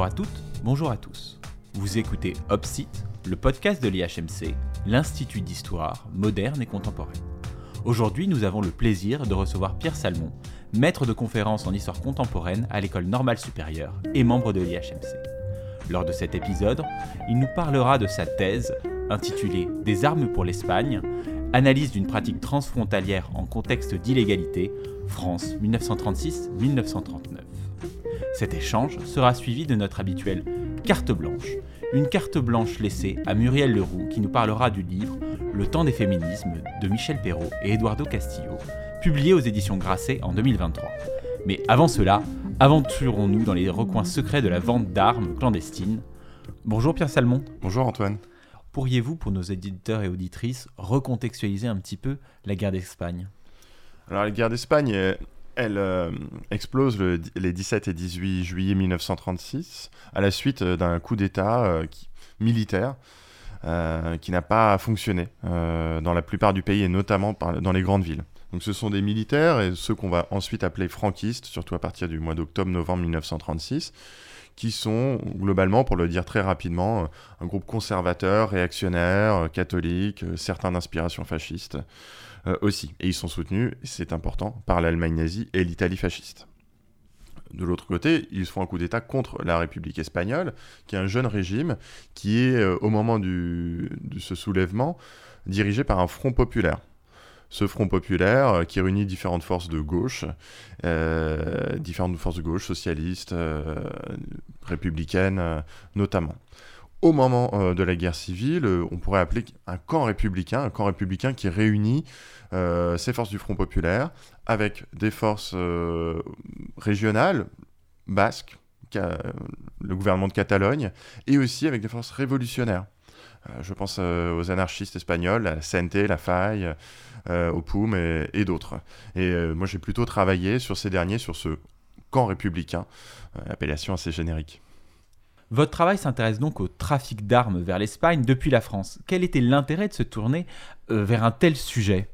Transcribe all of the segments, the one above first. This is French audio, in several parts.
Bonjour à toutes, bonjour à tous. Vous écoutez Opsite, le podcast de l'IHMC, l'Institut d'histoire moderne et contemporaine. Aujourd'hui, nous avons le plaisir de recevoir Pierre Salmon, maître de conférences en histoire contemporaine à l'École normale supérieure et membre de l'IHMC. Lors de cet épisode, il nous parlera de sa thèse intitulée Des armes pour l'Espagne, analyse d'une pratique transfrontalière en contexte d'illégalité, France 1936-1939. Cet échange sera suivi de notre habituelle carte blanche, une carte blanche laissée à Muriel Leroux qui nous parlera du livre Le temps des féminismes de Michel Perrault et Eduardo Castillo, publié aux éditions Grasset en 2023. Mais avant cela, aventurons-nous dans les recoins secrets de la vente d'armes clandestines. Bonjour Pierre Salmon. Bonjour Antoine. Pourriez-vous, pour nos éditeurs et auditrices, recontextualiser un petit peu la guerre d'Espagne? Alors la guerre d'Espagne, elle, euh, explose les 17 et 18 juillet 1936 à la suite euh, d'un coup d'État euh, militaire qui n'a pas fonctionné dans la plupart du pays et notamment dans les grandes villes. Donc ce sont des militaires et ceux qu'on va ensuite appeler franquistes, surtout à partir du mois d'octobre-novembre 1936, qui sont globalement, pour le dire très rapidement, un groupe conservateur, réactionnaire, catholique, certains d'inspiration fasciste euh, aussi. Et ils sont soutenus, c'est important, par l'Allemagne nazie et l'Italie fasciste. De l'autre côté, ils font un coup d'État contre la République espagnole, qui est un jeune régime qui est, euh, au moment de ce soulèvement, dirigé par un front populaire ce Front populaire euh, qui réunit différentes forces de gauche, euh, différentes forces de gauche, socialistes, euh, républicaines notamment. Au moment de la guerre civile, on pourrait appeler un camp républicain, un camp républicain qui réunit ces forces du Front populaire avec des forces régionales, basques, le gouvernement de Catalogne, et aussi avec des forces révolutionnaires. Je pense aux anarchistes espagnols, la CNT, la Faille, euh, au POUM et, d'autres. Et euh, moi, j'ai plutôt travaillé sur ces derniers, sur ce camp républicain, euh, appellation assez générique. Votre travail s'intéresse donc au trafic d'armes vers l'Espagne depuis la France. Quel était l'intérêt de se tourner vers un tel sujet?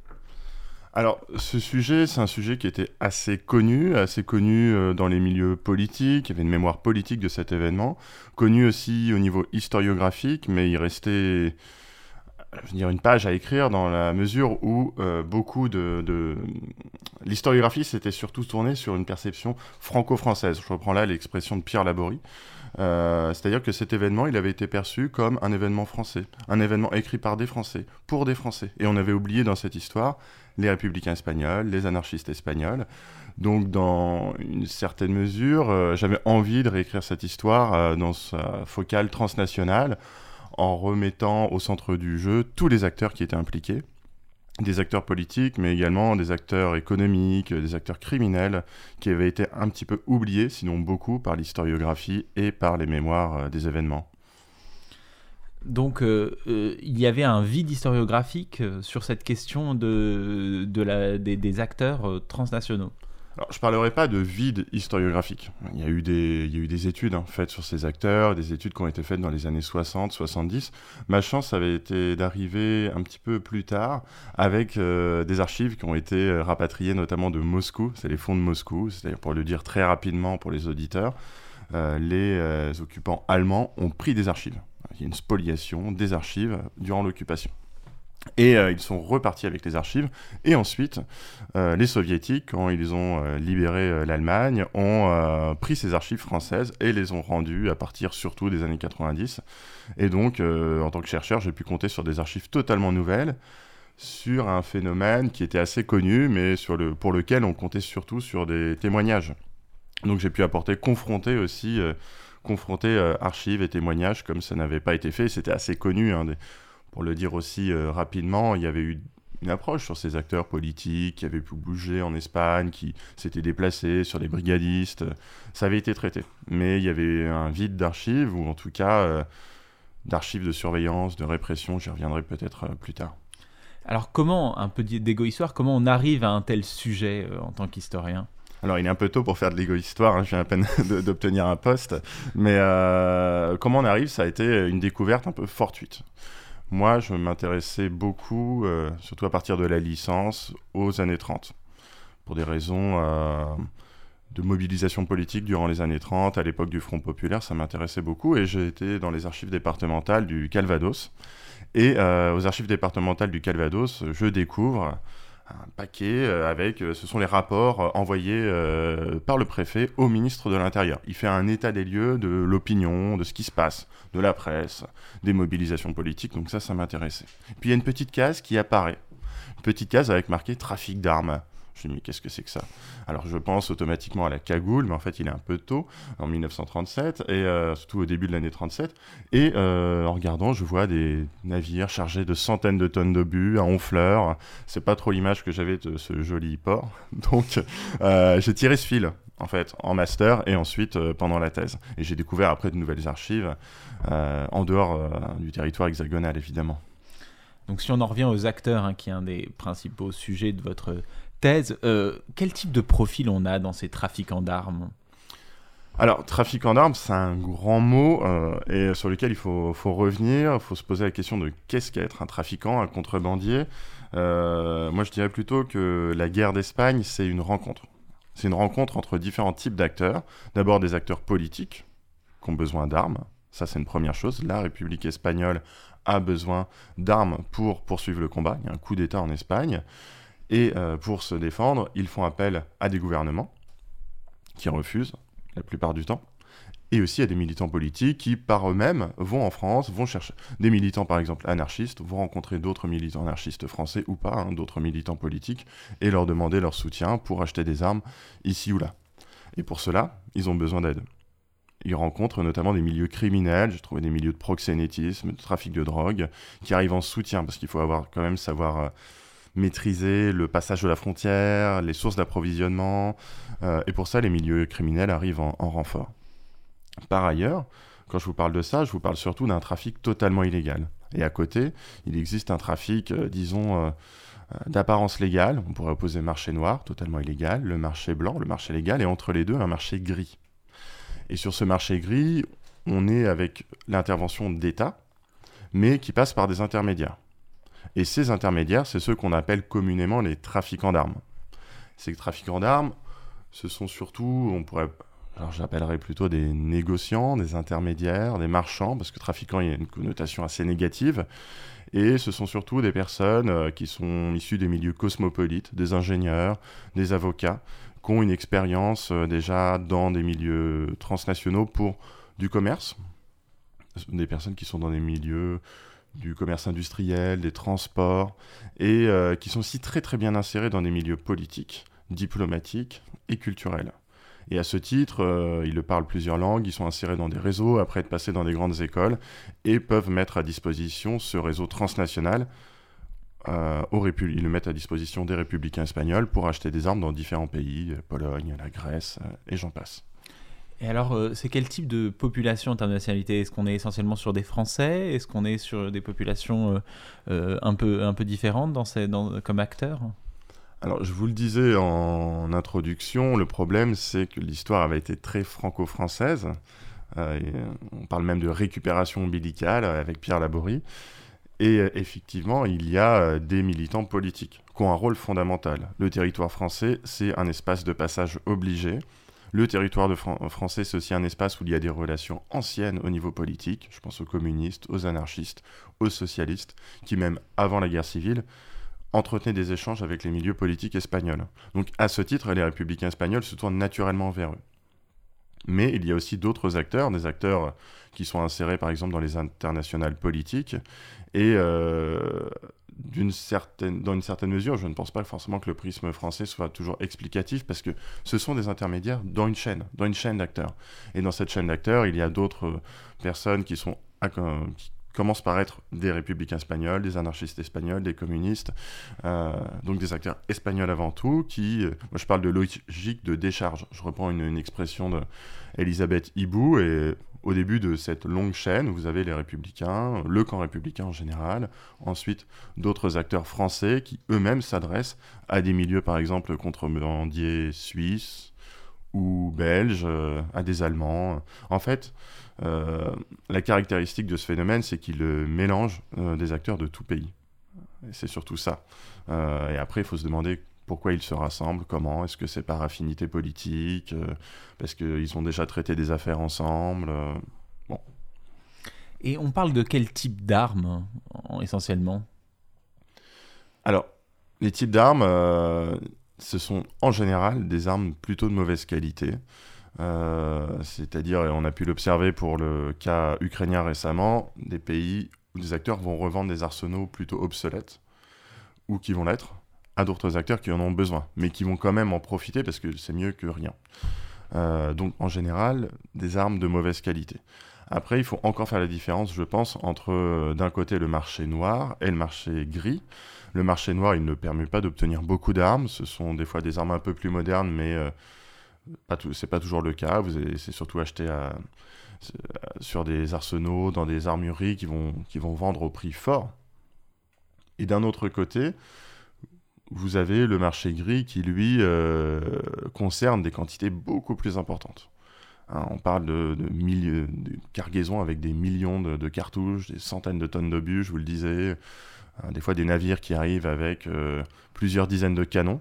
Alors, ce sujet, c'est un sujet qui était assez connu, assez connu dans les milieux politiques, il y avait une mémoire politique de cet événement, connu aussi au niveau historiographique, mais il restait je veux dire, une page à écrire dans la mesure où euh, beaucoup de, l'historiographie s'était surtout tournée sur une perception franco-française. Je reprends là l'expression de Pierre Laborie. Euh, c'est-à-dire que cet événement, il avait été perçu comme un événement français, un événement écrit par des Français, pour des Français. Et on avait oublié dans cette histoire les républicains espagnols, les anarchistes espagnols. Donc, dans une certaine mesure, euh, j'avais envie de réécrire cette histoire dans sa focale transnationale en remettant au centre du jeu tous les acteurs qui étaient impliqués, des acteurs politiques, mais également des acteurs économiques, des acteurs criminels, qui avaient été un petit peu oubliés, sinon beaucoup, par l'historiographie et par les mémoires euh, des événements. Donc euh, euh, il y avait un vide historiographique sur cette question de, des, acteurs transnationaux. Alors, je ne parlerai pas de vide historiographique. Il y a eu des, études hein, faites sur ces acteurs, des études qui ont été faites dans les années 60, 70. Ma chance avait été d'arriver un petit peu plus tard avec euh, des archives qui ont été euh, rapatriées notamment de Moscou. C'est les fonds de Moscou, c'est-à-dire pour le dire très rapidement pour les auditeurs, euh, les occupants allemands ont pris des archives. Il y a une spoliation des archives durant l'occupation. Et euh, ils sont repartis avec les archives. Et ensuite, euh, les soviétiques, quand ils ont euh, libéré l'Allemagne, ont pris ces archives françaises et les ont rendues à partir surtout des années 90. Et donc, en tant que chercheur, j'ai pu compter sur des archives totalement nouvelles sur un phénomène qui était assez connu, mais sur le, pour lequel on comptait surtout sur des témoignages. Donc j'ai pu apporter, confronter aussi, confronter archives et témoignages comme ça n'avait pas été fait. C'était assez connu. Hein, pour le dire aussi euh, rapidement, il y avait eu une approche sur ces acteurs politiques qui avaient pu bouger en Espagne, qui s'étaient déplacés sur les brigadistes. Ça avait été traité. Mais il y avait un vide d'archives, ou en tout cas euh, d'archives de surveillance, de répression. J'y reviendrai peut-être euh, plus tard. Alors comment, un peu d'égo-histoire, comment on arrive à un tel sujet en tant qu'historien? Alors, il est un peu tôt pour faire de l'égo-histoire, hein, je viens à peine d'obtenir un poste, mais comment on arrive, ça a été une découverte un peu fortuite. Moi, je m'intéressais beaucoup, euh, surtout à partir de la licence, aux années 30, pour des raisons euh, de mobilisation politique durant les années 30, à l'époque du Front Populaire, ça m'intéressait beaucoup, et j'ai été dans les archives départementales du Calvados. Et aux archives départementales du Calvados, je découvre un paquet euh, avec, euh, ce sont les rapports euh, envoyés par le préfet au ministre de l'Intérieur. Il fait un état des lieux de l'opinion, de ce qui se passe, de la presse, des mobilisations politiques, donc ça, ça m'intéressait. Puis il y a une petite case qui apparaît, une petite case avec marqué trafic d'armes. Je me dis, mais qu'est-ce que c'est que ça? Alors, je pense automatiquement à la cagoule, mais en fait, il est un peu tôt, en 1937, et euh, surtout au début de l'année 37. Et euh, en regardant, je vois des navires chargés de centaines de tonnes d'obus, à Honfleur. C'est pas trop l'image que j'avais de ce joli port. Donc, euh, j'ai tiré ce fil en fait, en master et ensuite pendant la thèse. Et j'ai découvert après de nouvelles archives en dehors du territoire hexagonal, évidemment. Donc si on en revient aux acteurs, hein, qui est un des principaux sujets de votre euh, quel type de profil on a dans ces trafiquants d'armes alors, trafiquant d'armes, c'est un grand mot euh, et sur lequel il faut, revenir. Il faut se poser la question de qu'est-ce qu'être un trafiquant, un contrebandier. Euh, moi, je dirais plutôt que la guerre d'Espagne, c'est une rencontre. C'est une rencontre entre différents types d'acteurs. D'abord, des acteurs politiques qui ont besoin d'armes. Ça, c'est une première chose. La République espagnole a besoin d'armes pour poursuivre le combat. Il y a un coup d'État en Espagne. Et euh, pour se défendre, ils font appel à des gouvernements qui refusent la plupart du temps, et aussi à des militants politiques qui, par eux-mêmes, vont en France, vont chercher des militants, par exemple, anarchistes, vont rencontrer d'autres militants anarchistes français ou pas, hein, d'autres militants politiques, et leur demander leur soutien pour acheter des armes ici ou là. Et pour cela, ils ont besoin d'aide. Ils rencontrent notamment des milieux criminels, j'ai trouvé des milieux de proxénétisme, de trafic de drogue, qui arrivent en soutien, parce qu'il faut avoir quand même savoir... Euh, maîtriser le passage de la frontière, les sources d'approvisionnement, euh, et pour ça, les milieux criminels arrivent en, renfort. Par ailleurs, quand je vous parle de ça, je vous parle surtout d'un trafic totalement illégal. Et à côté, il existe un trafic, euh, disons, euh, d'apparence légale, on pourrait opposer marché noir, totalement illégal, le marché blanc, le marché légal, et entre les deux, un marché gris. Et sur ce marché gris, on est avec l'intervention d'État, mais qui passe par des intermédiaires. Et ces intermédiaires, c'est ceux qu'on appelle communément les trafiquants d'armes. Ces trafiquants d'armes, ce sont surtout, on pourrait, alors j'appellerais plutôt des négociants, des intermédiaires, des marchands, parce que trafiquant, il y a une connotation assez négative. Et ce sont surtout des personnes euh, qui sont issues des milieux cosmopolites, des ingénieurs, des avocats, qui ont une expérience euh, déjà dans des milieux transnationaux pour du commerce, des personnes qui sont dans des milieux du commerce industriel, des transports, et euh, qui sont aussi très bien insérés dans des milieux politiques, diplomatiques et culturels. Et à ce titre, euh, ils le parlent plusieurs langues, ils sont insérés dans des réseaux après être passés dans des grandes écoles, et peuvent mettre à disposition ce réseau transnational. Euh, ils le mettent à disposition des républicains espagnols pour acheter des armes dans différents pays, Pologne, la Grèce, et j'en passe. Et alors, euh, c'est quel type de population en termes de nationalité? Est-ce qu'on est essentiellement sur des Français? Est-ce qu'on est sur des populations euh, euh, un, peu, un peu différentes comme acteurs? Alors, je vous le disais en introduction, le problème, c'est que l'histoire avait été très franco-française. on parle même de récupération ombilicale avec Pierre Laborie. Et effectivement, il y a des militants politiques qui ont un rôle fondamental. Le territoire français, c'est un espace de passage obligé le territoire de français, c'est aussi un espace où il y a des relations anciennes au niveau politique. Je pense aux communistes, aux anarchistes, aux socialistes, qui même avant la guerre civile entretenaient des échanges avec les milieux politiques espagnols. Donc à ce titre, les républicains espagnols se tournent naturellement vers eux. Mais il y a aussi d'autres acteurs, des acteurs qui sont insérés par exemple dans les internationales politiques. Et euh, dans une certaine mesure, je ne pense pas forcément que le prisme français soit toujours explicatif parce que ce sont des intermédiaires dans une chaîne, dans une chaîne d'acteurs. Et dans cette chaîne d'acteurs, il y a d'autres personnes qui sont qui commencent par être des républicains espagnols, des anarchistes espagnols, des communistes, euh, donc des acteurs espagnols avant tout, qui, euh, moi je parle de logique de décharge. Je reprends une, expression de Elisabeth Hibou et au début de cette longue chaîne, vous avez les républicains, le camp républicain en général, ensuite d'autres acteurs français qui eux-mêmes s'adressent à des milieux, par exemple, contrebandiers suisses ou belges, euh, à des Allemands. En fait, euh, la caractéristique de ce phénomène, c'est qu'il mélange euh, des acteurs de tout pays. C'est surtout ça. et après, il faut se demander pourquoi ils se rassemblent, comment, est-ce que c'est par affinité politique, parce qu'ils ont déjà traité des affaires ensemble. bon. Et on parle de quel type d'armes essentiellement? Alors, les types d'armes, ce sont en général des armes plutôt de mauvaise qualité. Euh, c'est-à-dire, et on a pu l'observer pour le cas ukrainien récemment, des pays où des acteurs vont revendre des arsenaux plutôt obsolètes, ou qui vont l'être, à d'autres acteurs qui en ont besoin, mais qui vont quand même en profiter parce que c'est mieux que rien. Euh, donc en général, des armes de mauvaise qualité. Après, il faut encore faire la différence, je pense, entre euh, d'un côté le marché noir et le marché gris. Le marché noir, il ne permet pas d'obtenir beaucoup d'armes. Ce sont des fois des armes un peu plus modernes, mais euh, ce c'est pas toujours le cas. Vous c'est surtout acheté sur des arsenaux, dans des armureries qui vont, qui vont vendre au prix fort. Et d'un autre côté, vous avez le marché gris qui, lui, euh, concerne des quantités beaucoup plus importantes. Hein, on parle de, de, cargaisons avec des millions de, cartouches, des centaines de tonnes d'obus, je vous le disais, Hein, des fois des navires qui arrivent avec euh, plusieurs dizaines de canons.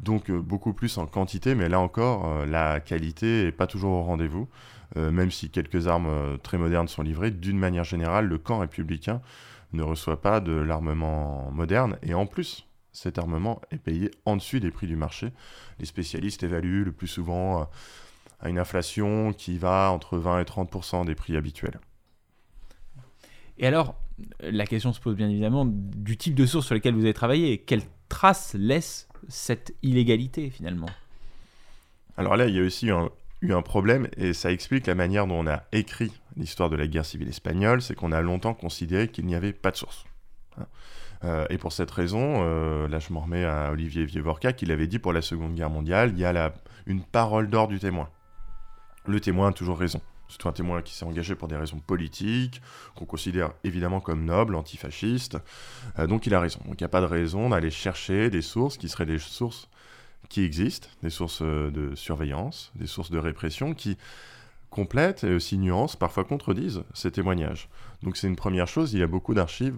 Donc euh, beaucoup plus en quantité, mais là encore, la qualité n'est pas toujours au rendez-vous. même si quelques armes très modernes sont livrées, d'une manière générale, le camp républicain ne reçoit pas de l'armement moderne. Et en plus, cet armement est payé en dessus des prix du marché. Les spécialistes évaluent le plus souvent à une inflation qui va entre 20 et 30% des prix habituels. Et alors, la question se pose bien évidemment du type de source sur lesquelles vous avez travaillé quelle trace laisse cette illégalité finalement? Alors là, il y a aussi eu un problème et ça explique la manière dont on a écrit l'histoire de la guerre civile espagnole, c'est qu'on a longtemps considéré qu'il n'y avait pas de source. Euh, et pour cette raison, là je m'en remets à Olivier Vievorka qui l'avait dit pour la Seconde Guerre mondiale, il y a une parole d'or du témoin. Le témoin a toujours raison. C'est un témoin qui s'est engagé pour des raisons politiques, qu'on considère évidemment comme noble, antifasciste. Euh, donc il a raison. Donc il n'y a pas de raison d'aller chercher des sources qui seraient des sources qui existent, des sources euh, de surveillance, des sources de répression qui complètent et aussi nuancent, parfois contredisent ces témoignages. Donc c'est une première chose, il y a beaucoup d'archives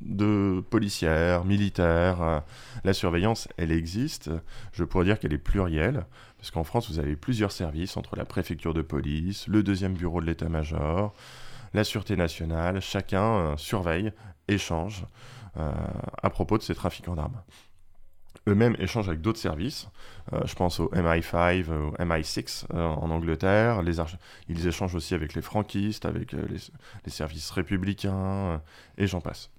de policières, militaires. Euh, la surveillance, elle existe. Je pourrais dire qu'elle est plurielle. Parce qu'en France, vous avez plusieurs services entre la préfecture de police, le deuxième bureau de l'état-major, la Sûreté nationale. Chacun euh, surveille, échange euh, à propos de ces trafiquants d'armes. Eux-mêmes échangent avec d'autres services. Euh, je pense au MI5, au MI6 en Angleterre. Ils échangent aussi avec les franquistes, avec les, les, services républicains, et j'en passe.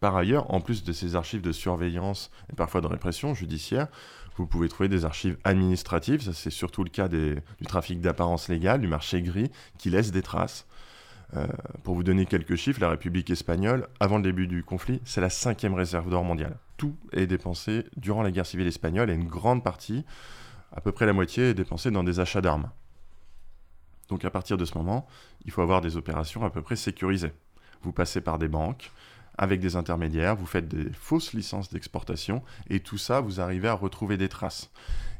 Par ailleurs, en plus de ces archives de surveillance et parfois de répression judiciaire, vous pouvez trouver des archives administratives, ça c'est surtout le cas du trafic d'apparence légale, du marché gris, qui laisse des traces. Euh, pour vous donner quelques chiffres, la République espagnole, avant le début du conflit, c'est la cinquième réserve d'or mondiale. Tout est dépensé durant la guerre civile espagnole et une grande partie, à peu près la moitié, est dépensée dans des achats d'armes. Donc à partir de ce moment, il faut avoir des opérations à peu près sécurisées. Vous passez par des banques, avec des intermédiaires, vous faites des fausses licences d'exportation, et tout ça, vous arrivez à retrouver des traces.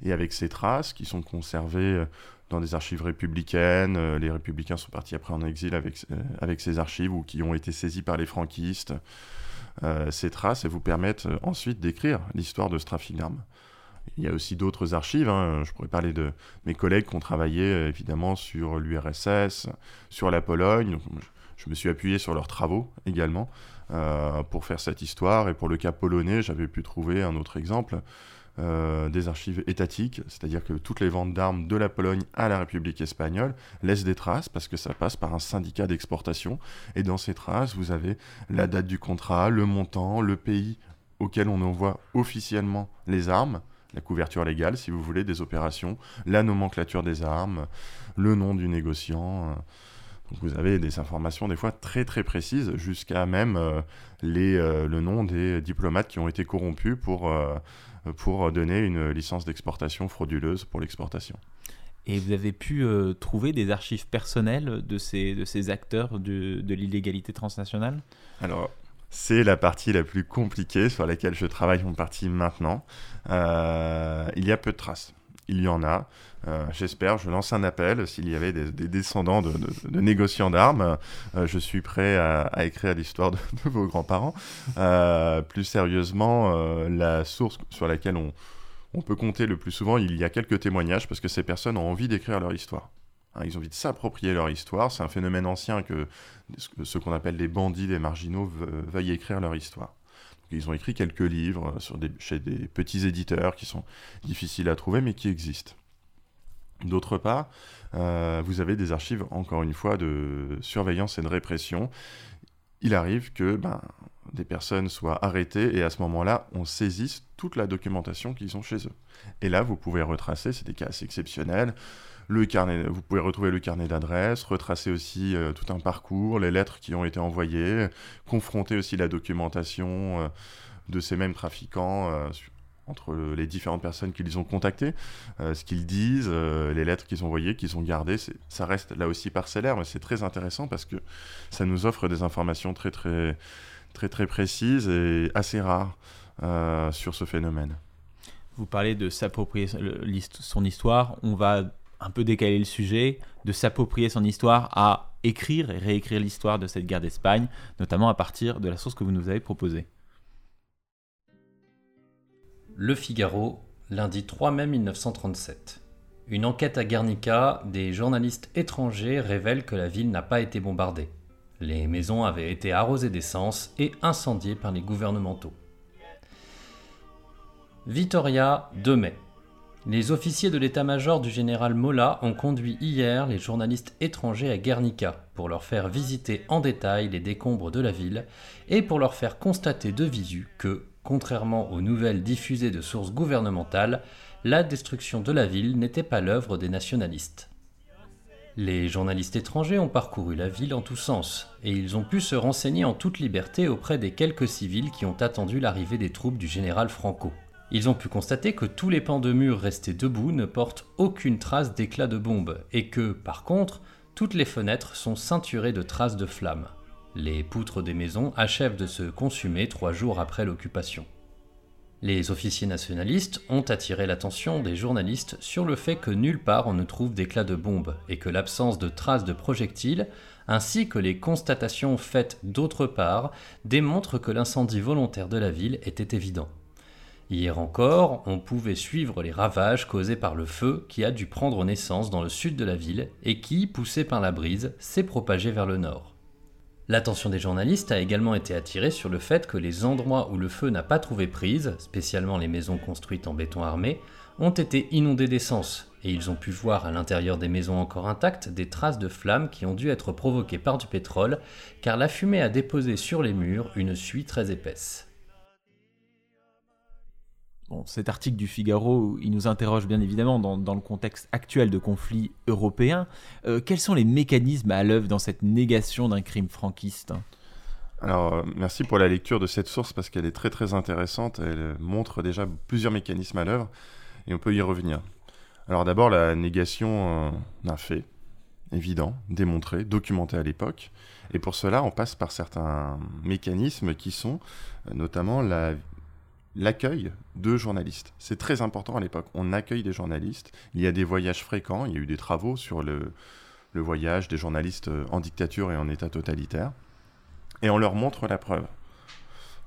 Et avec ces traces, qui sont conservées euh, dans des archives républicaines, euh, les républicains sont partis après en exil avec, euh, ces archives, ou qui ont été saisies par les franquistes, ces traces, elles vous permettent ensuite d'écrire l'histoire de ce trafic d'armes. Il y a aussi d'autres archives. Hein. Je pourrais parler de mes collègues qui ont travaillé évidemment sur l'URSS, sur la Pologne. je, me suis appuyé sur leurs travaux également. Euh, pour faire cette histoire. Et pour le cas polonais, j'avais pu trouver un autre exemple. Euh, des archives étatiques, c'est-à-dire que toutes les ventes d'armes de la Pologne à la République espagnole laissent des traces parce que ça passe par un syndicat d'exportation. Et dans ces traces, vous avez la date du contrat, le montant, le pays auquel on envoie officiellement les armes, la couverture légale, si vous voulez, des opérations, la nomenclature des armes, le nom du négociant. Euh, vous avez des informations des fois très très précises, jusqu'à même euh, les, euh, le nom des diplomates qui ont été corrompus pour, euh, pour donner une licence d'exportation frauduleuse pour l'exportation. Et vous avez pu trouver des archives personnelles de ces, de ces acteurs de, de l'illégalité transnationale? Alors, c'est la partie la plus compliquée sur laquelle je travaille en partie maintenant. il y a peu de traces il y en a. Euh, j'espère, je lance un appel. S'il y avait des, descendants de, négociants d'armes, euh, je suis prêt à, écrire l'histoire de, vos grands-parents. Euh, plus sérieusement, la source sur laquelle on, peut compter le plus souvent, il y a quelques témoignages parce que ces personnes ont envie d'écrire leur histoire. Hein, ils ont envie de s'approprier leur histoire. C'est un phénomène ancien que ce qu'on appelle les bandits, les marginaux, veuillent écrire leur histoire. Ils ont écrit quelques livres sur des, chez des petits éditeurs qui sont difficiles à trouver mais qui existent. D'autre part, euh, vous avez des archives, encore une fois, de surveillance et de répression. Il arrive que ben, des personnes soient arrêtées et à ce moment-là, on saisisse toute la documentation qu'ils ont chez eux. Et là, vous pouvez retracer, c'est des cas assez exceptionnels, le carnet, vous pouvez retrouver le carnet d'adresse, retracer aussi euh, tout un parcours, les lettres qui ont été envoyées, confronter aussi la documentation euh, de ces mêmes trafiquants entre les différentes personnes qu'ils ont contactées, euh, ce qu'ils disent, euh, les lettres qu'ils ont envoyées, qu'ils ont gardées. Ça reste là aussi parcellaire, mais c'est très intéressant parce que ça nous offre des informations très très très très précises et assez rares euh, sur ce phénomène. Vous parlez de s'approprier son histoire. On va un peu décaler le sujet, de s'approprier son histoire à écrire et réécrire l'histoire de cette guerre d'Espagne, notamment à partir de la source que vous nous avez proposée. Le Figaro, lundi 3 mai 1937. Une enquête à Guernica, des journalistes étrangers révèlent que la ville n'a pas été bombardée. Les maisons avaient été arrosées d'essence et incendiées par les gouvernementaux. Vitoria, 2 mai. Les officiers de l'état-major du général Mola ont conduit hier les journalistes étrangers à Guernica pour leur faire visiter en détail les décombres de la ville et pour leur faire constater de visu que, Contrairement aux nouvelles diffusées de sources gouvernementales, la destruction de la ville n'était pas l'œuvre des nationalistes. Les journalistes étrangers ont parcouru la ville en tous sens, et ils ont pu se renseigner en toute liberté auprès des quelques civils qui ont attendu l'arrivée des troupes du général Franco. Ils ont pu constater que tous les pans de murs restés debout ne portent aucune trace d'éclat de bombe, et que, par contre, toutes les fenêtres sont ceinturées de traces de flammes. Les poutres des maisons achèvent de se consumer trois jours après l'occupation. Les officiers nationalistes ont attiré l'attention des journalistes sur le fait que nulle part on ne trouve d'éclats de bombes et que l'absence de traces de projectiles, ainsi que les constatations faites d'autre part, démontrent que l'incendie volontaire de la ville était évident. Hier encore, on pouvait suivre les ravages causés par le feu qui a dû prendre naissance dans le sud de la ville et qui, poussé par la brise, s'est propagé vers le nord. L'attention des journalistes a également été attirée sur le fait que les endroits où le feu n'a pas trouvé prise, spécialement les maisons construites en béton armé, ont été inondés d'essence, et ils ont pu voir à l'intérieur des maisons encore intactes des traces de flammes qui ont dû être provoquées par du pétrole, car la fumée a déposé sur les murs une suie très épaisse cet article du Figaro, il nous interroge bien évidemment dans, le contexte actuel de conflit européen. Euh, quels sont les mécanismes à l'œuvre dans cette négation d'un crime franquiste? Alors, euh, merci pour la lecture de cette source parce qu'elle est très très intéressante. Elle montre déjà plusieurs mécanismes à l'œuvre et on peut y revenir. Alors d'abord, la négation euh, d'un fait évident, démontré, documenté à l'époque. Et pour cela, on passe par certains mécanismes qui sont notamment la l'accueil de journalistes. C'est très important à l'époque. On accueille des journalistes. Il y a des voyages fréquents. Il y a eu des travaux sur le, voyage des journalistes euh, en dictature et en état totalitaire. Et on leur montre la preuve.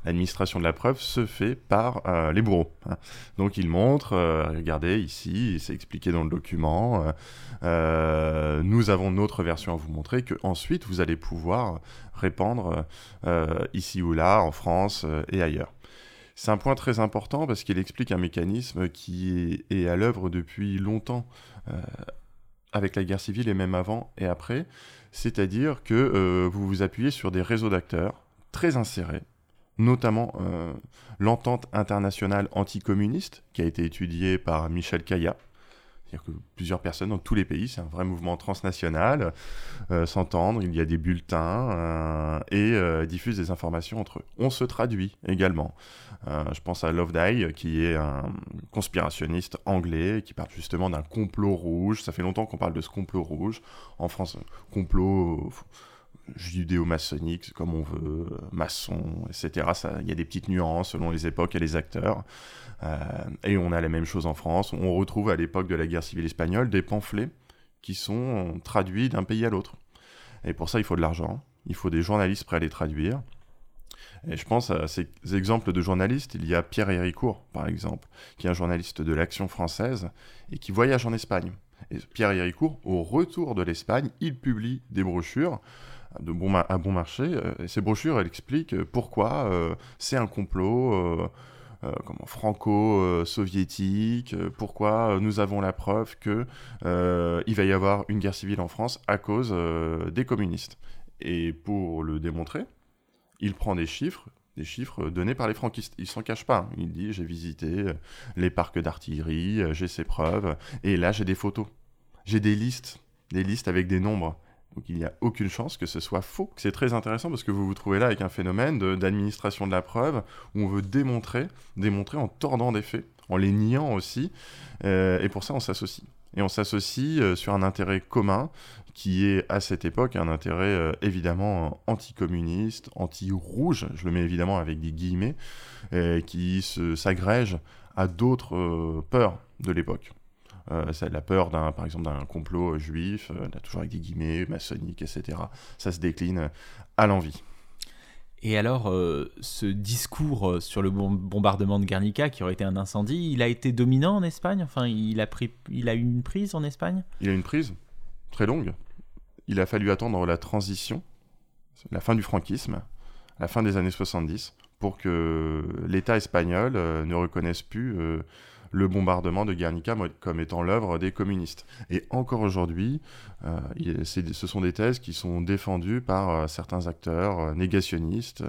L'administration de la preuve se fait par euh, les bourreaux. Hein. Donc ils montrent, euh, regardez ici, c'est expliqué dans le document, nous avons notre version à vous montrer, que ensuite vous allez pouvoir répandre ici ou là, en France et ailleurs. C'est un point très important parce qu'il explique un mécanisme qui est, à l'œuvre depuis longtemps euh, avec la guerre civile et même avant et après. C'est-à-dire que euh, vous vous appuyez sur des réseaux d'acteurs très insérés, notamment euh, l'entente internationale anticommuniste qui a été étudiée par Michel Kaya, c'est-à-dire que plusieurs personnes dans tous les pays, c'est un vrai mouvement transnational, euh, s'entendre, il y a des bulletins euh, et euh, diffusent des informations entre eux. On se traduit également. je pense à Loveday, qui est un conspirationniste anglais, qui parle justement d'un complot rouge. Ça fait longtemps qu'on parle de ce complot rouge. En France, complot judéo-maçonnique, comme on veut, maçon, etc. Il y a des petites nuances selon les époques et les acteurs. Euh, et on a la même chose en France. On retrouve à l'époque de la guerre civile espagnole des pamphlets qui sont traduits d'un pays à l'autre. Et pour ça, il faut de l'argent, il faut des journalistes prêts à les traduire. Et je pense à ces exemples de journalistes. Il y a Pierre Héricourt, par exemple, qui est un journaliste de l'Action française et qui voyage en Espagne. Et Pierre Héricourt, au retour de l'Espagne, il publie des brochures de bon à bon marché. Euh, ces brochures, elles expliquent pourquoi euh, c'est un complot euh, franco-soviétique, pourquoi nous avons la preuve que il va y avoir une guerre civile en France à cause des communistes. Et pour le démontrer, il prend des chiffres, des chiffres donnés par les franquistes. Il s'en cache pas. Hein. Il dit j'ai visité les parcs d'artillerie, j'ai ces preuves, et là j'ai des photos, j'ai des listes, des listes avec des nombres. Donc il n'y a aucune chance que ce soit faux. C'est très intéressant parce que vous vous trouvez là avec un phénomène d'administration de, la preuve où on veut démontrer, démontrer en tordant des faits, en les niant aussi. Euh, et pour ça, on s'associe. Et on s'associe euh, sur un intérêt commun qui est à cette époque un intérêt euh, évidemment anticommuniste, anti-rouge, je le mets évidemment avec des guillemets, qui s'agrège à d'autres peurs de l'époque. Euh, ça, la peur, d'un, par exemple, d'un complot juif, euh, toujours avec des guillemets, maçonnique, etc. Ça se décline à l'envie. Et alors, euh, ce discours sur le bombardement de Guernica, qui aurait été un incendie, il a été dominant en Espagne? Enfin, il a, pris, il a eu une prise en Espagne? Il a une prise très longue. Il a fallu attendre la transition, la fin du franquisme, la fin des années 70, pour que l'État espagnol ne reconnaisse plus le bombardement de Guernica comme étant l'œuvre des communistes. Et encore aujourd'hui, euh, ce sont des thèses qui sont défendues par euh, certains acteurs euh, négationnistes.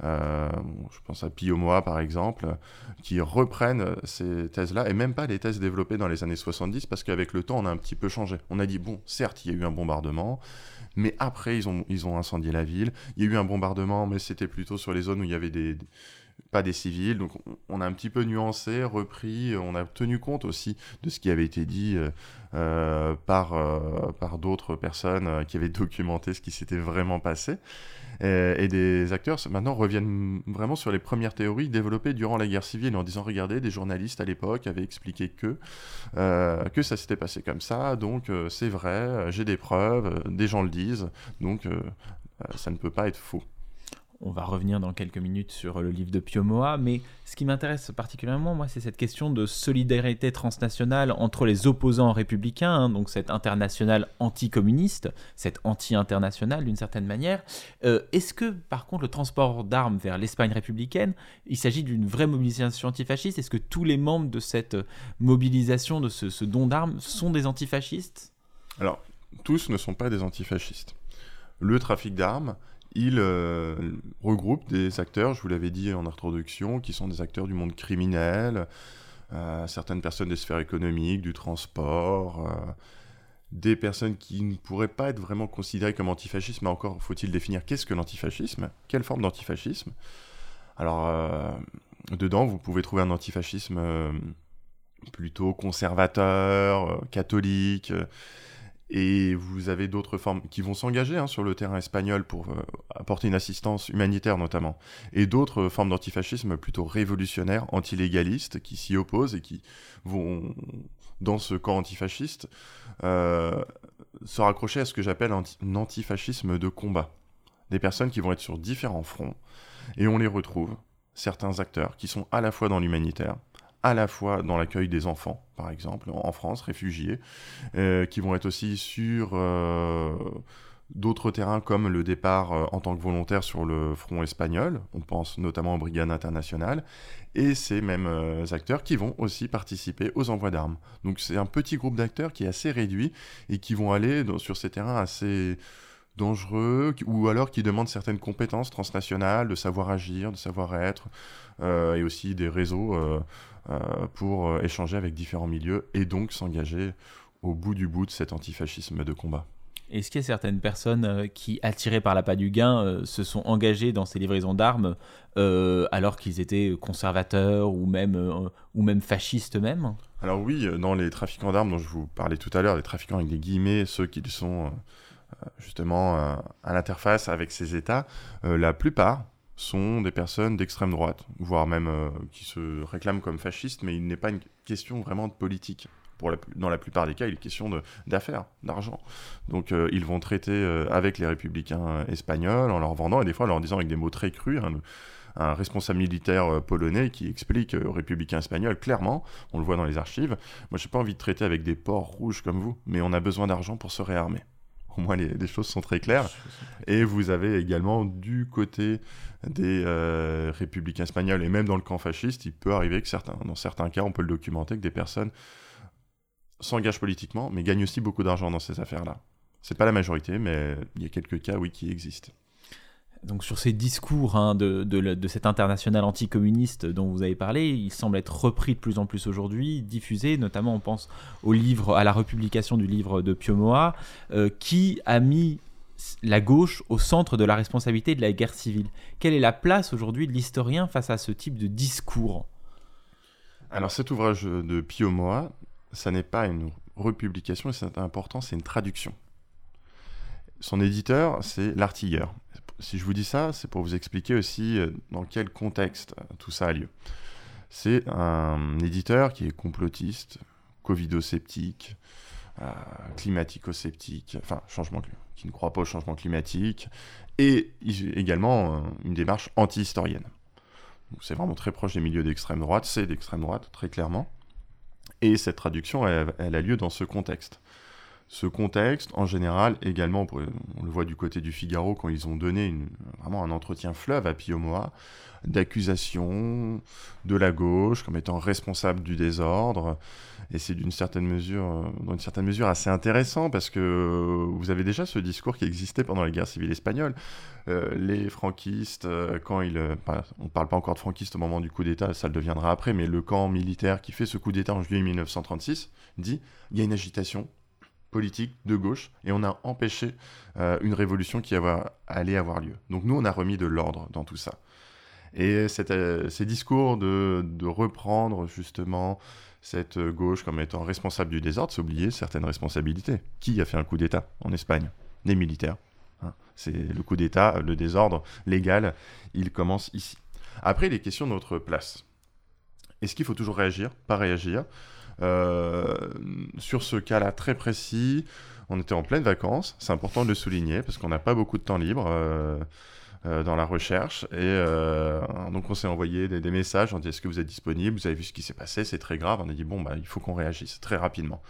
je pense à Pio Moa par exemple, qui reprennent ces thèses-là, et même pas les thèses développées dans les années 70, parce qu'avec le temps, on a un petit peu changé. On a dit, bon, certes, il y a eu un bombardement, mais après, ils ont, ils ont incendié la ville. Il y a eu un bombardement, mais c'était plutôt sur les zones où il y avait des, pas des civils. Donc on a un petit peu nuancé, repris, on a tenu compte aussi de ce qui avait été dit euh, euh, par, euh, par d'autres personnes qui avaient documenté ce qui s'était vraiment passé. Et, des acteurs maintenant reviennent vraiment sur les premières théories développées durant la guerre civile en disant regardez, des journalistes à l'époque avaient expliqué que, que ça s'était passé comme ça, donc c'est vrai, j'ai des preuves, des gens le disent, donc ça ne peut pas être faux. On va revenir dans quelques minutes sur le livre de Pio Moa, mais ce qui m'intéresse particulièrement, moi, c'est cette question de solidarité transnationale entre les opposants républicains, hein, donc cette internationale anticommuniste, cette anti-internationale d'une certaine manière. Euh, est-ce que, par contre, le transport d'armes vers l'Espagne républicaine, il s'agit d'une vraie mobilisation antifasciste? Est-ce que tous les membres de cette mobilisation, de ce, ce don d'armes, sont des antifascistes? Alors, tous ne sont pas des antifascistes. Le trafic d'armes, il euh, regroupe des acteurs, je vous l'avais dit en introduction, qui sont des acteurs du monde criminel, euh, certaines personnes des sphères économiques, du transport, euh, des personnes qui ne pourraient pas être vraiment considérées comme antifascistes, mais encore faut-il définir qu'est-ce que l'antifascisme, quelle forme d'antifascisme. Alors, dedans, vous pouvez trouver un antifascisme plutôt conservateur, catholique et vous avez d'autres formes qui vont s'engager hein, sur le terrain espagnol pour euh, apporter une assistance humanitaire notamment. Et d'autres formes d'antifascisme plutôt révolutionnaires, antilégalistes, qui s'y opposent et qui vont, dans ce camp antifasciste, euh, se raccrocher à ce que j'appelle un antifascisme de combat. Des personnes qui vont être sur différents fronts. Et on les retrouve, certains acteurs, qui sont à la fois dans l'humanitaire, à la fois dans l'accueil des enfants, par exemple, en France, réfugiés, euh, qui vont être aussi sur euh, d'autres terrains comme le départ euh, en tant que volontaire sur le front espagnol, on pense notamment aux brigades internationales, et ces mêmes acteurs qui vont aussi participer aux envois d'armes. Donc c'est un petit groupe d'acteurs qui est assez réduit et qui vont aller sur ces terrains assez dangereux ou alors qui demandent certaines compétences transnationales, de savoir agir, de savoir être, et aussi des réseaux pour euh, échanger avec différents milieux et donc s'engager au bout du bout de cet antifascisme de combat. Est-ce qu'il y a certaines personnes euh, qui, attirées par l'appât du gain, se sont engagées dans ces livraisons d'armes alors qu'ils étaient conservateurs ou même, ou même fascistes même? Alors oui, dans les trafiquants d'armes dont je vous parlais tout à l'heure, les trafiquants avec des guillemets, ceux qui sont justement à l'interface avec ces États, la plupart sont des personnes d'extrême droite, voire même qui se réclament comme fascistes, mais il n'est pas une question vraiment de politique. Pour dans la plupart des cas, il est question d'affaires, d'argent. Donc ils vont traiter avec les républicains espagnols en leur vendant, et des fois en leur disant avec des mots très crus, hein, un responsable militaire euh, polonais qui explique aux républicains espagnols clairement, on le voit dans les archives, moi j'ai pas envie de traiter avec des porcs rouges comme vous, mais on a besoin d'argent pour se réarmer. Au moins les, choses sont très claires. Et vous avez également du côté des euh, républicains espagnols et même dans le camp fasciste, il peut arriver que certains, dans certains cas, on peut le documenter, que des personnes s'engagent politiquement, mais gagnent aussi beaucoup d'argent dans ces affaires-là. C'est pas la majorité, mais il y a quelques cas, oui, qui existent donc sur ces discours hein, de, de, cet international anticommuniste dont vous avez parlé, il semble être repris de plus en plus aujourd'hui, diffusé, notamment on pense au livre, à la republication du livre de Pio Moa, euh, qui a mis la gauche au centre de la responsabilité de la guerre civile. Quelle est la place aujourd'hui de l'historien face à ce type de discours? Alors cet ouvrage de Pio Moa, ça n'est pas une republication, c'est important, c'est une traduction. Son éditeur, c'est l'artilleur si je vous dis ça, c'est pour vous expliquer aussi euh, dans quel contexte euh, tout ça a lieu. C'est un éditeur qui est complotiste, covidosceptique, euh, climatico-sceptique, enfin, changement, qui ne croit pas au changement climatique, et également une démarche anti-historienne. C'est vraiment très proche des milieux d'extrême droite, c'est d'extrême droite, très clairement. Et cette traduction, elle a lieu dans ce contexte ce contexte, en général, également, on le voit du côté du Figaro, quand ils ont donné vraiment un entretien fleuve à Pio Moa, d'accusations de la gauche comme étant responsable du désordre. Et c'est d'une certaine mesure, mesure assez intéressant parce que vous avez déjà ce discours qui existait pendant la guerre civile espagnole. Euh, les franquistes, euh, quand ils, on ne parle pas encore de franquistes au moment du coup d'État, ça le deviendra après, mais le camp militaire qui fait ce coup d'État en juillet 1936 dit il y a une agitation, politique de gauche et on a empêché euh, une révolution qui allait avoir lieu. Donc nous, on a remis de l'ordre dans tout ça. Et euh, ces discours de, reprendre justement cette gauche comme étant responsable du désordre, c'est oublier certaines responsabilités. Qui a fait un coup d'État en Espagne? Les militaires. Hein. c'est le coup d'État, le désordre légal, il commence ici. Après, les questions de notre place. Est-ce qu'il faut toujours réagir? Pas réagir sur ce cas-là très précis, on était en pleine vacances, c'est important de le souligner parce qu'on n'a pas beaucoup de temps libre. Euh, euh, dans la recherche. Et donc on s'est envoyé des, messages, on dit est-ce que vous êtes disponible? Vous avez vu ce qui s'est passé, c'est très grave. On a dit bon, bah, il faut qu'on réagisse très rapidement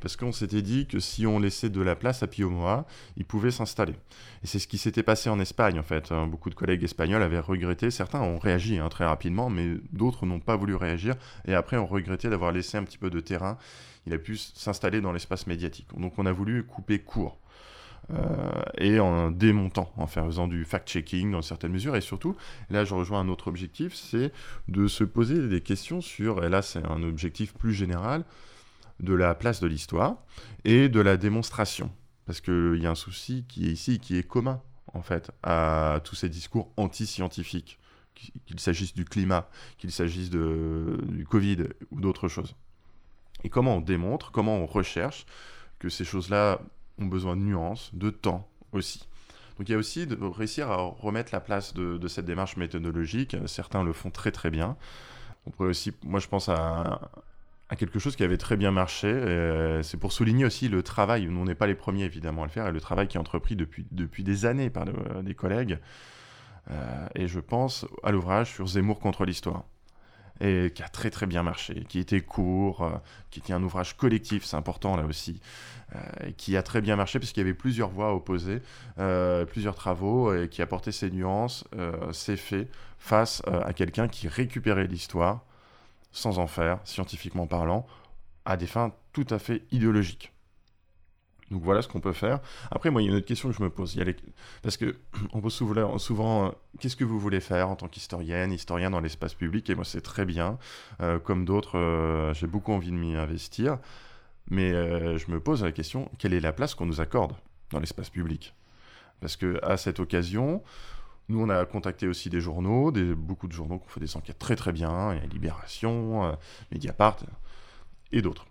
parce qu'on s'était dit que si on laissait de la place à Pio Moa, il pouvait s'installer. Et c'est ce qui s'était passé en Espagne, en fait. Hein. Beaucoup de collègues espagnols avaient regretté, certains ont réagi hein, très rapidement, mais d'autres n'ont pas voulu réagir, et après ont regretté d'avoir laissé un petit peu de terrain. Il a pu s'installer dans l'espace médiatique. Donc on a voulu couper court. Euh, et en démontant, en faisant du fact-checking dans certaines mesures, et surtout, là je rejoins un autre objectif, c'est de se poser des questions sur, et là c'est un objectif plus général, de la place de l'histoire et de la démonstration. Parce qu'il y a un souci qui est ici, qui est commun, en fait, à tous ces discours anti-scientifiques, qu'il s'agisse du climat, qu'il s'agisse du Covid ou d'autres choses. Et comment on démontre, comment on recherche que ces choses-là ont besoin de nuances, de temps aussi. Donc il y a aussi de réussir à remettre la place de, de, cette démarche méthodologique. Certains le font très très bien. On pourrait aussi, moi je pense à à quelque chose qui avait très bien marché. Euh, c'est pour souligner aussi le travail, nous on n'est pas les premiers évidemment à le faire, et le travail qui est entrepris depuis, depuis des années par des collègues. Euh, et je pense à l'ouvrage sur Zemmour contre l'histoire, et qui a très très bien marché, qui était court, euh, qui était un ouvrage collectif, c'est important là aussi, et qui a très bien marché parce qu'il y avait plusieurs voix opposées, plusieurs travaux, et qui apportaient ses nuances, ses faits, face à quelqu'un qui récupérait l'histoire sans en faire, scientifiquement parlant, à des fins tout à fait idéologiques. Donc voilà ce qu'on peut faire. Après, moi, il y a une autre question que je me pose. Parce que on pose souvent, souvent euh, qu'est-ce que vous voulez faire en tant qu'historienne, historien dans l'espace public? Et moi, c'est très bien. Euh, comme d'autres, euh, j'ai beaucoup envie de m'y investir. Mais je me pose la question, quelle est la place qu'on nous accorde dans l'espace public? Parce que à cette occasion, nous, on a contacté aussi des journaux, beaucoup de journaux qui ont fait des enquêtes très très bien, il y a Libération, euh, Mediapart et d'autres.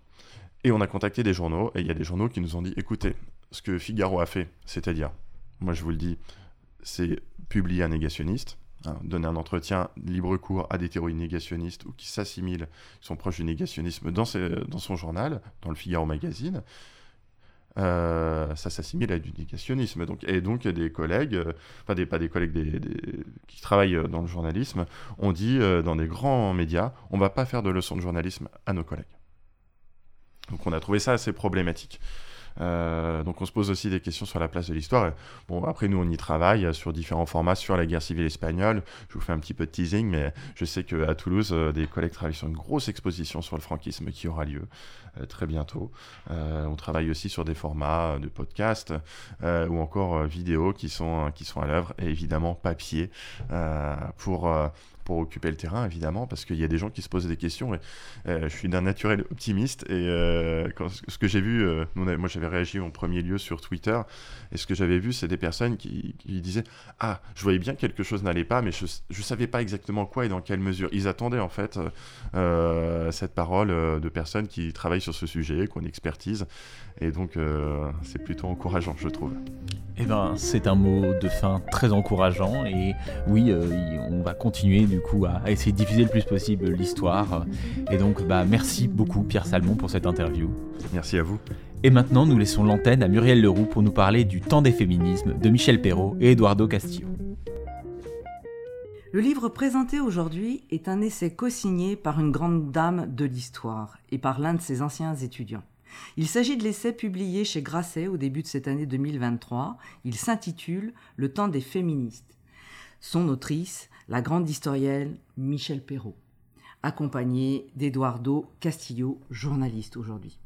Et on a contacté des journaux, et il y a des journaux qui nous ont dit, écoutez, ce que Figaro a fait, c'est-à-dire, moi je vous le dis, c'est publier un négationniste, hein, donner un entretien libre cours à des théories négationnistes ou qui s'assimilent, qui sont proches du négationnisme dans son journal, dans le Figaro Magazine. Euh, ça s'assimile à du négationnisme. Donc, et donc, des collègues, euh, enfin, pas des collègues qui travaillent euh, dans le journalisme, ont dit dans des grands médias on ne va pas faire de leçons de journalisme à nos collègues. Donc, on a trouvé ça assez problématique. Euh, donc on se pose aussi des questions sur la place de l'histoire. Bon, après nous on y travaille sur différents formats sur la guerre civile espagnole. Je vous fais un petit peu de teasing, mais je sais qu'à Toulouse, euh, des collègues travaillent sur une grosse exposition sur le franquisme qui aura lieu euh, très bientôt. on travaille aussi sur des formats de podcast ou encore vidéo qui sont, qui sont à l'œuvre et évidemment papier pour pour occuper le terrain, évidemment, parce qu'il y a des gens qui se posent des questions. Et, euh, je suis d'un naturel optimiste. Et euh, ce que j'ai vu, euh, moi j'avais réagi en premier lieu sur Twitter, et ce que j'avais vu, c'est des personnes qui, disaient Ah, je voyais bien que quelque chose n'allait pas, mais je ne savais pas exactement quoi et dans quelle mesure. Ils attendaient en fait cette parole de personnes qui travaillent sur ce sujet, qu'on expertise. Et donc, c'est plutôt encourageant, je trouve. Eh ben, c'est un mot de fin très encourageant. Et oui, on va continuer du coup à, essayer de diffuser le plus possible l'histoire. Et donc bah, merci beaucoup Pierre Salmon pour cette interview. Merci à vous. Et maintenant nous laissons l'antenne à Muriel Leroux pour nous parler du temps des féminismes de Michel Perrault et Eduardo Castillo. Le livre présenté aujourd'hui est un essai co-signé par une grande dame de l'histoire et par l'un de ses anciens étudiants. Il s'agit de l'essai publié chez Grasset au début de cette année 2023. Il s'intitule Le temps des féministes. Son autrice, la grande historienne Michel Perrault, accompagnée d'Eduardo Castillo, journaliste aujourd'hui.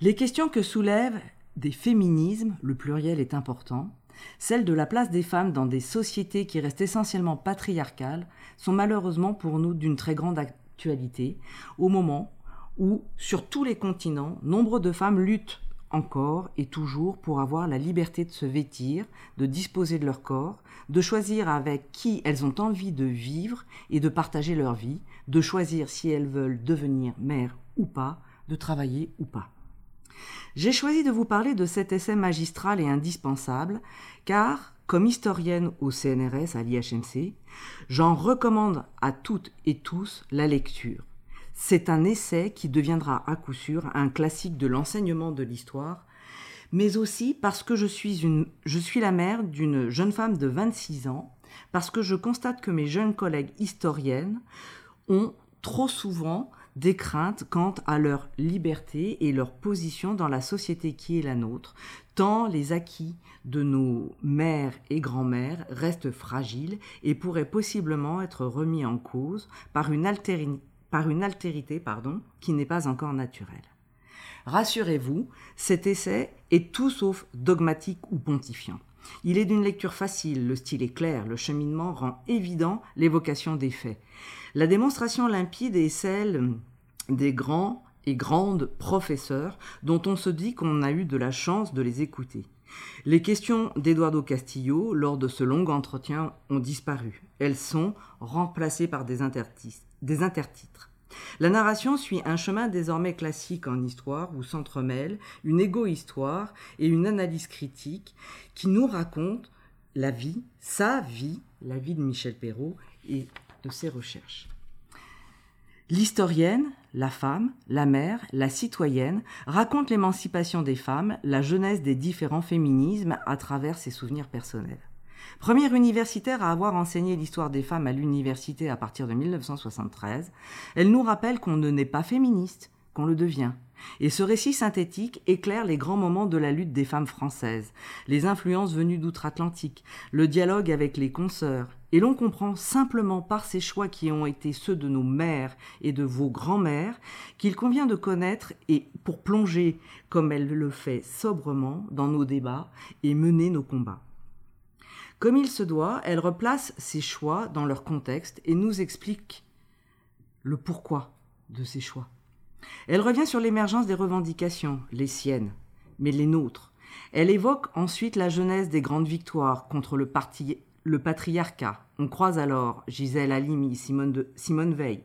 Les questions que soulèvent des féminismes, le pluriel est important, celles de la place des femmes dans des sociétés qui restent essentiellement patriarcales, sont malheureusement pour nous d'une très grande actualité, au moment où, sur tous les continents, nombre de femmes luttent encore et toujours pour avoir la liberté de se vêtir, de disposer de leur corps, de choisir avec qui elles ont envie de vivre et de partager leur vie, de choisir si elles veulent devenir mères ou pas, de travailler ou pas. J'ai choisi de vous parler de cet essai magistral et indispensable, car, comme historienne au CNRS à l'IHMC, j'en recommande à toutes et tous la lecture. C'est un essai qui deviendra à coup sûr un classique de l'enseignement de l'histoire, mais aussi parce que je suis, la mère d'une jeune femme de 26 ans, parce que je constate que mes jeunes collègues historiennes ont trop souvent des craintes quant à leur liberté et leur position dans la société qui est la nôtre, tant les acquis de nos mères et grands-mères restent fragiles et pourraient possiblement être remis en cause par une altérité par une altérité pardon, qui n'est pas encore naturelle. Rassurez-vous, cet essai est tout sauf dogmatique ou pontifiant. Il est d'une lecture facile, le style est clair, le cheminement rend évident l'évocation des faits. La démonstration limpide est celle des grands et grandes professeurs dont on se dit qu'on a eu de la chance de les écouter. Les questions d'Eduardo Castillo lors de ce long entretien ont disparu. Elles sont remplacées par des, des intertitres. La narration suit un chemin désormais classique en histoire où s'entremêlent une égo-histoire et une analyse critique qui nous raconte la vie, sa vie, la vie de Michel Perrault et de ses recherches. L'historienne, la femme, la mère, la citoyenne raconte l'émancipation des femmes, la jeunesse des différents féminismes à travers ses souvenirs personnels. Première universitaire à avoir enseigné l'histoire des femmes à l'université à partir de 1973, elle nous rappelle qu'on ne naît pas féministe, qu'on le devient. Et ce récit synthétique éclaire les grands moments de la lutte des femmes françaises, les influences venues d'outre-Atlantique, le dialogue avec les consoeurs, et l'on comprend simplement par ces choix qui ont été ceux de nos mères et de vos grands-mères qu'il convient de connaître et pour plonger, comme elle le fait sobrement, dans nos débats et mener nos combats. Comme il se doit, elle replace ses choix dans leur contexte et nous explique le pourquoi de ces choix. Elle revient sur l'émergence des revendications, les siennes, mais les nôtres. Elle évoque ensuite la jeunesse des grandes victoires contre le, patriarcat. On croise alors Gisèle Halimi, Simone, Simone Veil.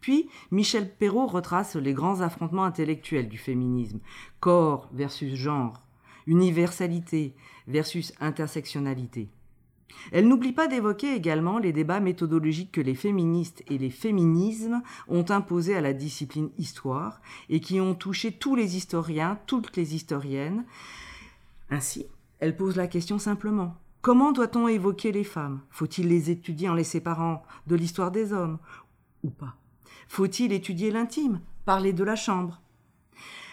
Puis, Michel Perrault retrace les grands affrontements intellectuels du féminisme. Corps versus genre, universalité versus intersectionnalité. Elle n'oublie pas d'évoquer également les débats méthodologiques que les féministes et les féminismes ont imposés à la discipline histoire et qui ont touché tous les historiens, toutes les historiennes. Ainsi, elle pose la question simplement. Comment doit-on évoquer les femmes? Faut-il les étudier en les séparant de l'histoire des hommes ou pas? Faut-il étudier l'intime, parler de la chambre?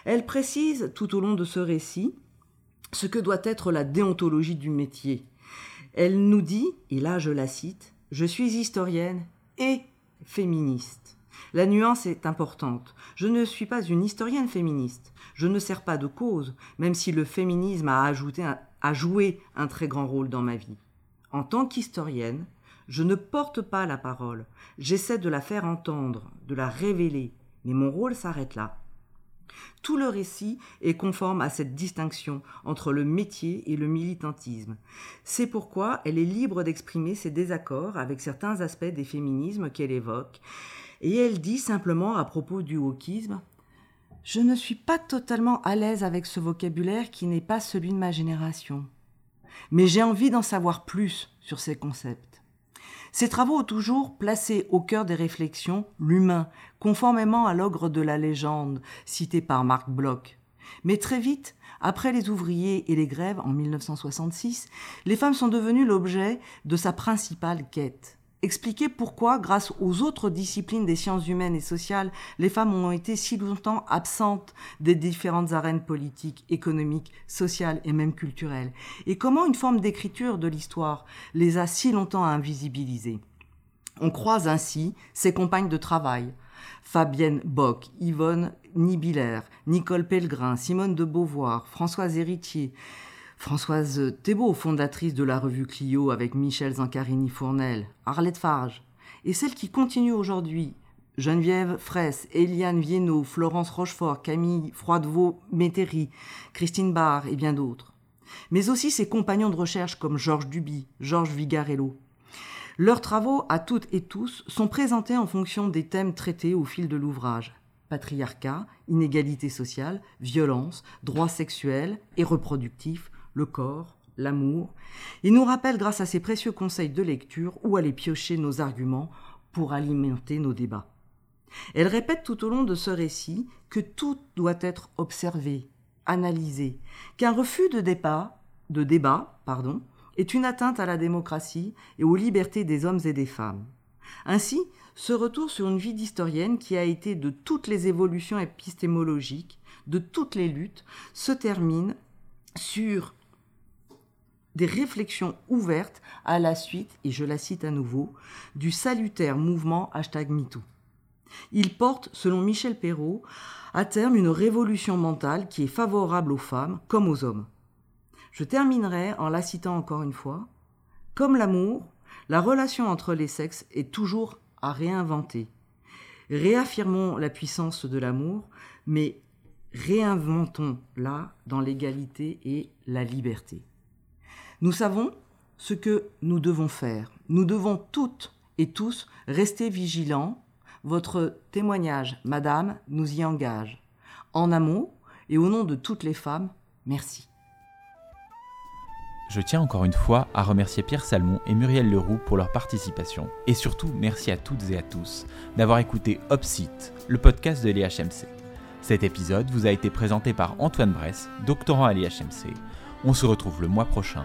Elle précise tout au long de ce récit ce que doit être la déontologie du métier, elle nous dit, et là je la cite, Je suis historienne et féministe. La nuance est importante. Je ne suis pas une historienne féministe. Je ne sers pas de cause, même si le féminisme a, joué un très grand rôle dans ma vie. En tant qu'historienne, je ne porte pas la parole. J'essaie de la faire entendre, de la révéler. Mais mon rôle s'arrête là. Tout le récit est conforme à cette distinction entre le métier et le militantisme. C'est pourquoi elle est libre d'exprimer ses désaccords avec certains aspects des féminismes qu'elle évoque. Et elle dit simplement à propos du wokisme Je ne suis pas totalement à l'aise avec ce vocabulaire qui n'est pas celui de ma génération. Mais j'ai envie d'en savoir plus sur ces concepts. Ces travaux ont toujours placé au cœur des réflexions l'humain, conformément à l'ogre de la légende cité par Marc Bloch. Mais très vite, après les ouvriers et les grèves en 1966, les femmes sont devenues l'objet de sa principale quête expliquer pourquoi, grâce aux autres disciplines des sciences humaines et sociales, les femmes ont été si longtemps absentes des différentes arènes politiques, économiques, sociales et même culturelles, et comment une forme d'écriture de l'histoire les a si longtemps invisibilisées? On croise ainsi ses compagnes de travail, Fabienne Bock, Yvonne Nibiller, Nicole Pellegrin, Simone de Beauvoir, Françoise Héritier, Françoise Thébault, fondatrice de la revue Clio avec Michel Zancarini-Fournel, Arlette Farge, et celle qui continue aujourd'hui, Geneviève Fraisse, Eliane Viennot, Florence Rochefort, Camille Froidevaux-Métairie, Christine Barr et bien d'autres. Mais aussi ses compagnons de recherche comme Georges Duby, Georges Vigarello. Leurs travaux, à toutes et tous, sont présentés en fonction des thèmes traités au fil de l'ouvrage patriarcat, inégalité sociale, violence, droits sexuels et reproductifs, le corps, l'amour, Il nous rappelle grâce à ses précieux conseils de lecture où aller piocher nos arguments pour alimenter nos débats. Elle répète tout au long de ce récit que tout doit être observé, analysé, qu'un refus de débat, de débat, pardon, est une atteinte à la démocratie et aux libertés des hommes et des femmes. Ainsi, ce retour sur une vie d'historienne qui a été de toutes les évolutions épistémologiques, de toutes les luttes, se termine sur des réflexions ouvertes à la suite, et je la cite à nouveau, du salutaire mouvement hashtag MeToo. Il porte, selon Michel Perrault, à terme une révolution mentale qui est favorable aux femmes comme aux hommes. Je terminerai en la citant encore une fois. Comme l'amour, la relation entre les sexes est toujours à réinventer. Réaffirmons la puissance de l'amour, mais réinventons-la dans l'égalité et la liberté. Nous savons ce que nous devons faire. Nous devons toutes et tous rester vigilants. Votre témoignage, Madame, nous y engage. En amour et au nom de toutes les femmes, merci. Je tiens encore une fois à remercier Pierre Salmon et Muriel Leroux pour leur participation. Et surtout, merci à toutes et à tous d'avoir écouté Opsite, le podcast de l'IHMC. Cet épisode vous a été présenté par Antoine Bress, doctorant à l'IHMC. On se retrouve le mois prochain